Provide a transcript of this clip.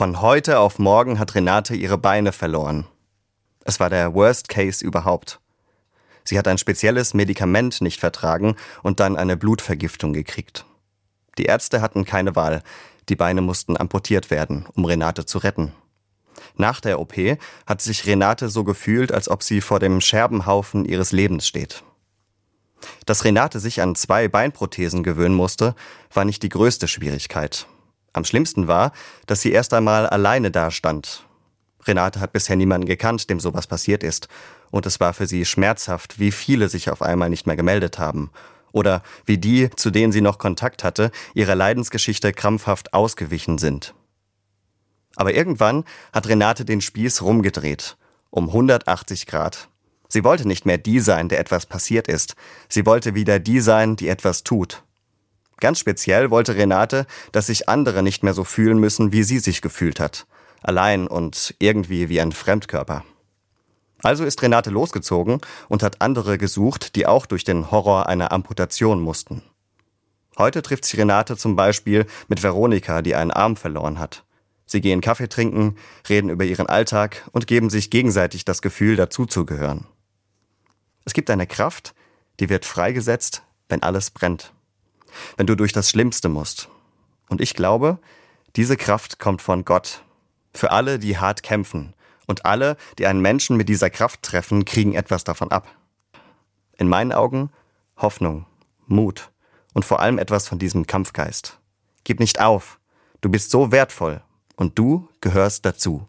Von heute auf morgen hat Renate ihre Beine verloren. Es war der Worst Case überhaupt. Sie hat ein spezielles Medikament nicht vertragen und dann eine Blutvergiftung gekriegt. Die Ärzte hatten keine Wahl. Die Beine mussten amputiert werden, um Renate zu retten. Nach der OP hat sich Renate so gefühlt, als ob sie vor dem Scherbenhaufen ihres Lebens steht. Dass Renate sich an zwei Beinprothesen gewöhnen musste, war nicht die größte Schwierigkeit. Am schlimmsten war, dass sie erst einmal alleine dastand. Renate hat bisher niemanden gekannt, dem sowas passiert ist, und es war für sie schmerzhaft, wie viele sich auf einmal nicht mehr gemeldet haben, oder wie die, zu denen sie noch Kontakt hatte, ihrer Leidensgeschichte krampfhaft ausgewichen sind. Aber irgendwann hat Renate den Spieß rumgedreht, um 180 Grad. Sie wollte nicht mehr die sein, der etwas passiert ist. Sie wollte wieder die sein, die etwas tut. Ganz speziell wollte Renate, dass sich andere nicht mehr so fühlen müssen, wie sie sich gefühlt hat. Allein und irgendwie wie ein Fremdkörper. Also ist Renate losgezogen und hat andere gesucht, die auch durch den Horror einer Amputation mussten. Heute trifft sich Renate zum Beispiel mit Veronika, die einen Arm verloren hat. Sie gehen Kaffee trinken, reden über ihren Alltag und geben sich gegenseitig das Gefühl, dazuzugehören. Es gibt eine Kraft, die wird freigesetzt, wenn alles brennt. Wenn du durch das Schlimmste musst. Und ich glaube, diese Kraft kommt von Gott. Für alle, die hart kämpfen. Und alle, die einen Menschen mit dieser Kraft treffen, kriegen etwas davon ab. In meinen Augen Hoffnung, Mut und vor allem etwas von diesem Kampfgeist. Gib nicht auf. Du bist so wertvoll und du gehörst dazu.